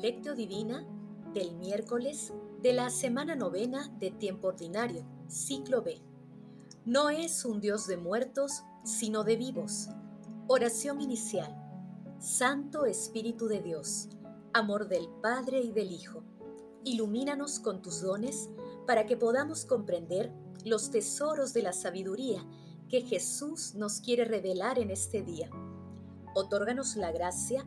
Lectio Divina del miércoles de la semana novena de tiempo ordinario, ciclo B. No es un Dios de muertos, sino de vivos. Oración inicial. Santo Espíritu de Dios, amor del Padre y del Hijo, ilumínanos con tus dones para que podamos comprender los tesoros de la sabiduría que Jesús nos quiere revelar en este día. Otórganos la gracia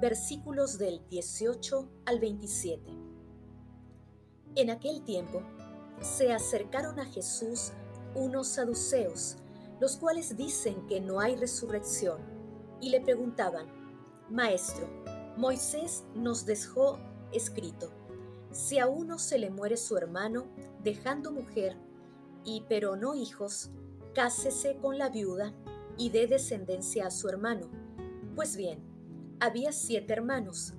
versículos del 18 al 27. En aquel tiempo se acercaron a Jesús unos saduceos, los cuales dicen que no hay resurrección, y le preguntaban, Maestro, Moisés nos dejó escrito, si a uno se le muere su hermano, dejando mujer, y pero no hijos, cásese con la viuda y dé descendencia a su hermano. Pues bien, había siete hermanos.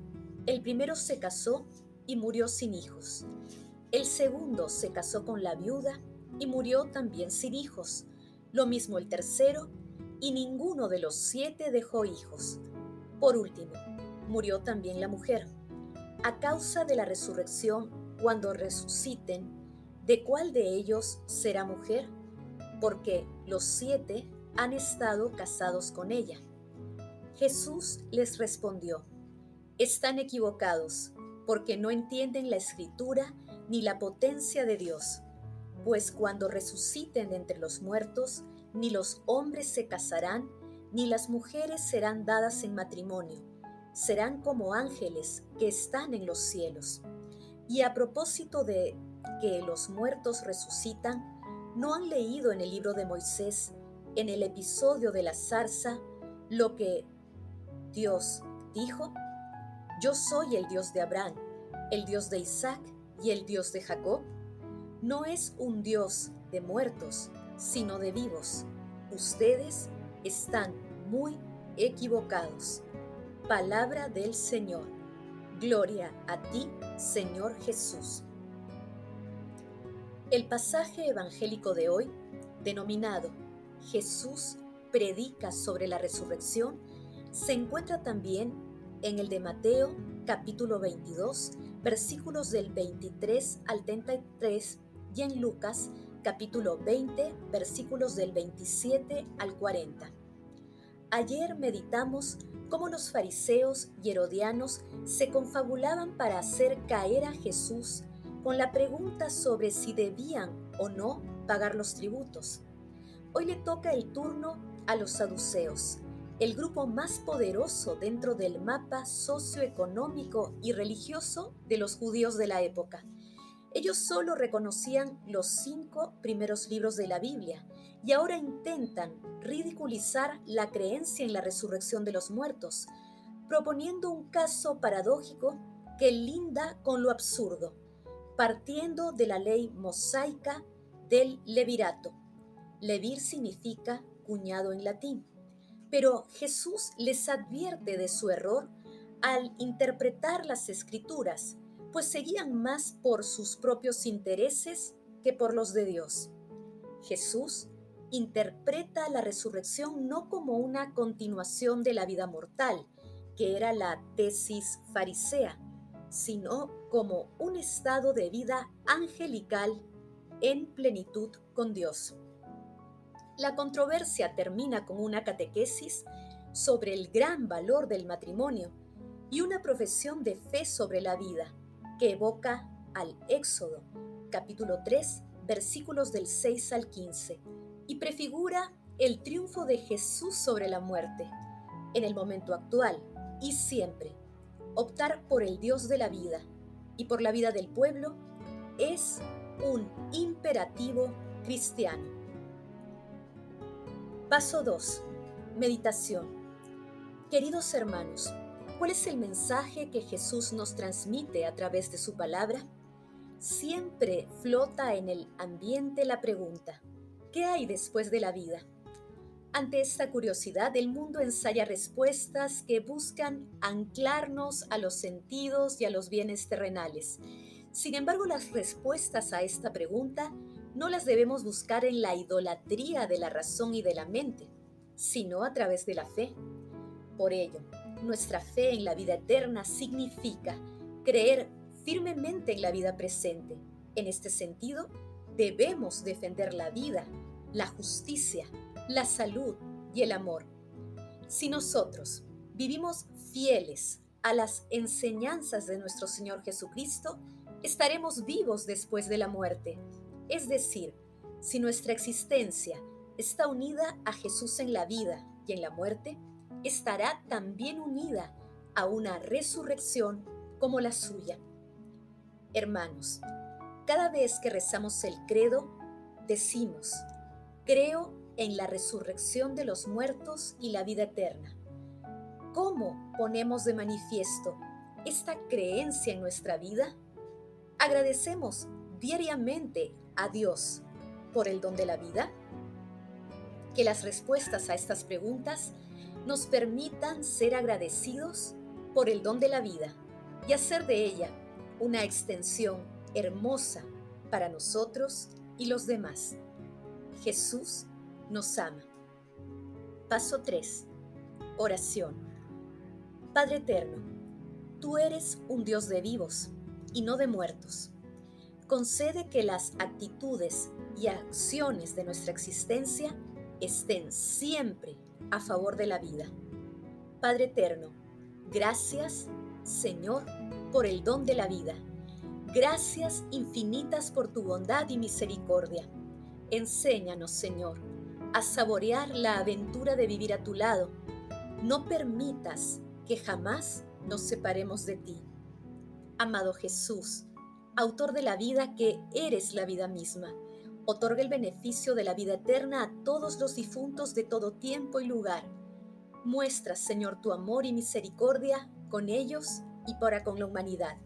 El primero se casó y murió sin hijos. El segundo se casó con la viuda y murió también sin hijos. Lo mismo el tercero, y ninguno de los siete dejó hijos. Por último, murió también la mujer. A causa de la resurrección, cuando resuciten, ¿de cuál de ellos será mujer? Porque los siete han estado casados con ella. Jesús les respondió, están equivocados porque no entienden la escritura ni la potencia de Dios, pues cuando resuciten entre los muertos, ni los hombres se casarán, ni las mujeres serán dadas en matrimonio, serán como ángeles que están en los cielos. Y a propósito de que los muertos resucitan, ¿no han leído en el libro de Moisés, en el episodio de la zarza, lo que Dios dijo, yo soy el Dios de Abraham, el Dios de Isaac y el Dios de Jacob, no es un Dios de muertos, sino de vivos. Ustedes están muy equivocados. Palabra del Señor. Gloria a ti, Señor Jesús. El pasaje evangélico de hoy, denominado Jesús predica sobre la resurrección, se encuentra también en el de Mateo capítulo 22, versículos del 23 al 33 y en Lucas capítulo 20, versículos del 27 al 40. Ayer meditamos cómo los fariseos y herodianos se confabulaban para hacer caer a Jesús con la pregunta sobre si debían o no pagar los tributos. Hoy le toca el turno a los saduceos, el grupo más poderoso dentro del mapa socioeconómico y religioso de los judíos de la época. Ellos solo reconocían los cinco primeros libros de la Biblia y ahora intentan ridiculizar la creencia en la resurrección de los muertos, proponiendo un caso paradójico que linda con lo absurdo, partiendo de la ley mosaica del levirato. Levir significa cuñado en latín pero Jesús les advierte de su error al interpretar las escrituras, pues seguían más por sus propios intereses que por los de Dios. Jesús interpreta la resurrección no como una continuación de la vida mortal, que era la tesis farisea, sino como un estado de vida angelical en plenitud con Dios. La controversia termina con una catequesis sobre el gran valor del matrimonio y una profesión de fe sobre la vida que evoca al Éxodo, capítulo 3, versículos del 6 al 15, y prefigura el triunfo de Jesús sobre la muerte, en el momento actual y siempre. Optar por el Dios de la vida y por la vida del pueblo es un imperativo cristiano. Paso 2. Meditación. Queridos hermanos, ¿cuál es el mensaje que Jesús nos transmite a través de su palabra? Siempre flota en el ambiente la pregunta, ¿qué hay después de la vida? Ante esta curiosidad, el mundo ensaya respuestas que buscan anclarnos a los sentidos y a los bienes terrenales. Sin embargo, las respuestas a esta pregunta no las debemos buscar en la idolatría de la razón y de la mente, sino a través de la fe. Por ello, nuestra fe en la vida eterna significa creer firmemente en la vida presente. En este sentido, debemos defender la vida, la justicia, la salud y el amor. Si nosotros vivimos fieles a las enseñanzas de nuestro Señor Jesucristo, estaremos vivos después de la muerte. Es decir, si nuestra existencia está unida a Jesús en la vida y en la muerte, estará también unida a una resurrección como la suya. Hermanos, cada vez que rezamos el credo, decimos, creo en la resurrección de los muertos y la vida eterna. ¿Cómo ponemos de manifiesto esta creencia en nuestra vida? Agradecemos diariamente a Dios por el don de la vida. Que las respuestas a estas preguntas nos permitan ser agradecidos por el don de la vida y hacer de ella una extensión hermosa para nosotros y los demás. Jesús nos ama. Paso 3. Oración. Padre Eterno, tú eres un Dios de vivos y no de muertos. Concede que las actitudes y acciones de nuestra existencia estén siempre a favor de la vida. Padre Eterno, gracias, Señor, por el don de la vida. Gracias infinitas por tu bondad y misericordia. Enséñanos, Señor, a saborear la aventura de vivir a tu lado. No permitas que jamás nos separemos de ti. Amado Jesús, autor de la vida que eres la vida misma, otorga el beneficio de la vida eterna a todos los difuntos de todo tiempo y lugar. Muestra, Señor, tu amor y misericordia con ellos y para con la humanidad.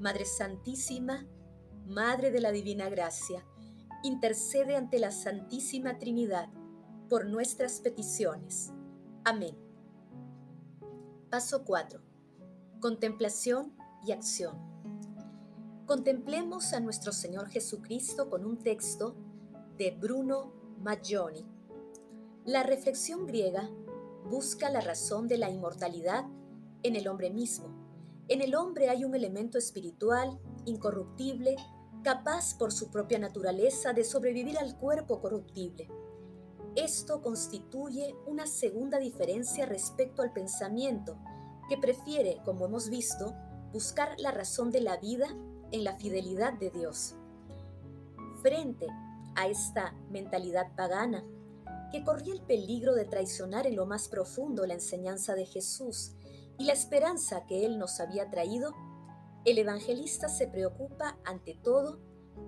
Madre Santísima, Madre de la Divina Gracia, intercede ante la Santísima Trinidad por nuestras peticiones. Amén. Paso 4. Contemplación y acción. Contemplemos a nuestro Señor Jesucristo con un texto de Bruno Maggioni. La reflexión griega busca la razón de la inmortalidad en el hombre mismo. En el hombre hay un elemento espiritual, incorruptible, capaz por su propia naturaleza de sobrevivir al cuerpo corruptible. Esto constituye una segunda diferencia respecto al pensamiento, que prefiere, como hemos visto, buscar la razón de la vida en la fidelidad de Dios. Frente a esta mentalidad pagana, que corría el peligro de traicionar en lo más profundo la enseñanza de Jesús y la esperanza que Él nos había traído, el evangelista se preocupa ante todo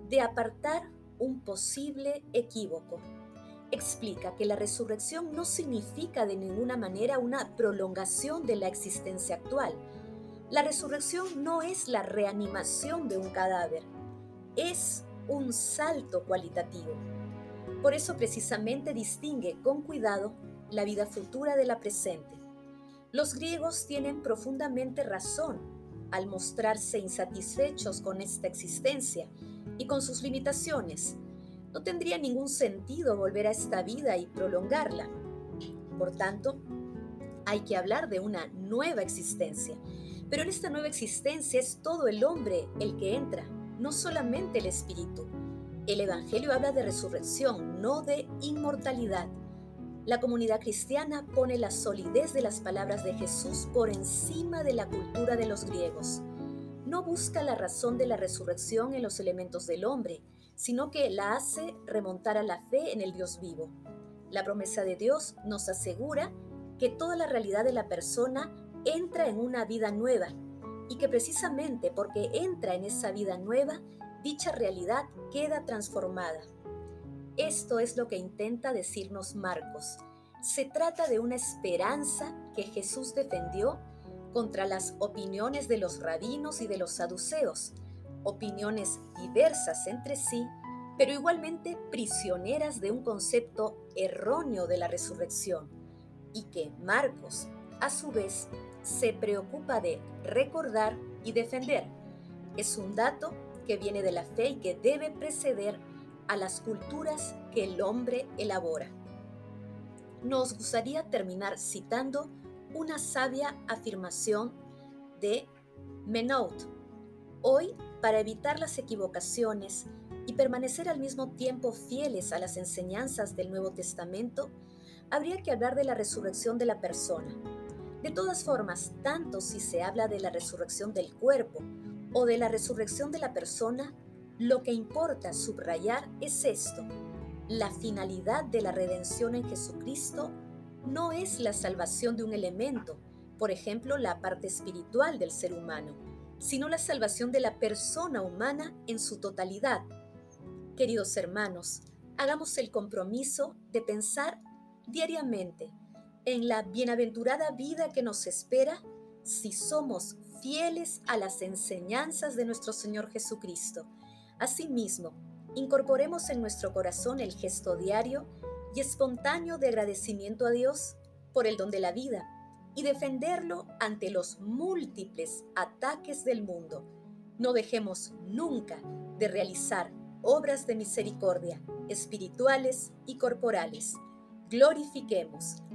de apartar un posible equívoco. Explica que la resurrección no significa de ninguna manera una prolongación de la existencia actual. La resurrección no es la reanimación de un cadáver, es un salto cualitativo. Por eso precisamente distingue con cuidado la vida futura de la presente. Los griegos tienen profundamente razón al mostrarse insatisfechos con esta existencia y con sus limitaciones. No tendría ningún sentido volver a esta vida y prolongarla. Por tanto, hay que hablar de una nueva existencia. Pero en esta nueva existencia es todo el hombre el que entra, no solamente el espíritu. El Evangelio habla de resurrección, no de inmortalidad. La comunidad cristiana pone la solidez de las palabras de Jesús por encima de la cultura de los griegos. No busca la razón de la resurrección en los elementos del hombre, sino que la hace remontar a la fe en el Dios vivo. La promesa de Dios nos asegura que toda la realidad de la persona entra en una vida nueva y que precisamente porque entra en esa vida nueva, dicha realidad queda transformada. Esto es lo que intenta decirnos Marcos. Se trata de una esperanza que Jesús defendió contra las opiniones de los rabinos y de los saduceos, opiniones diversas entre sí, pero igualmente prisioneras de un concepto erróneo de la resurrección, y que Marcos, a su vez, se preocupa de recordar y defender. Es un dato que viene de la fe y que debe preceder a las culturas que el hombre elabora. Nos gustaría terminar citando una sabia afirmación de Menout. Hoy, para evitar las equivocaciones y permanecer al mismo tiempo fieles a las enseñanzas del Nuevo Testamento, habría que hablar de la resurrección de la persona. De todas formas, tanto si se habla de la resurrección del cuerpo o de la resurrección de la persona, lo que importa subrayar es esto. La finalidad de la redención en Jesucristo no es la salvación de un elemento, por ejemplo, la parte espiritual del ser humano, sino la salvación de la persona humana en su totalidad. Queridos hermanos, hagamos el compromiso de pensar diariamente en la bienaventurada vida que nos espera si somos fieles a las enseñanzas de nuestro Señor Jesucristo. Asimismo, incorporemos en nuestro corazón el gesto diario y espontáneo de agradecimiento a Dios por el don de la vida y defenderlo ante los múltiples ataques del mundo. No dejemos nunca de realizar obras de misericordia espirituales y corporales. Glorifiquemos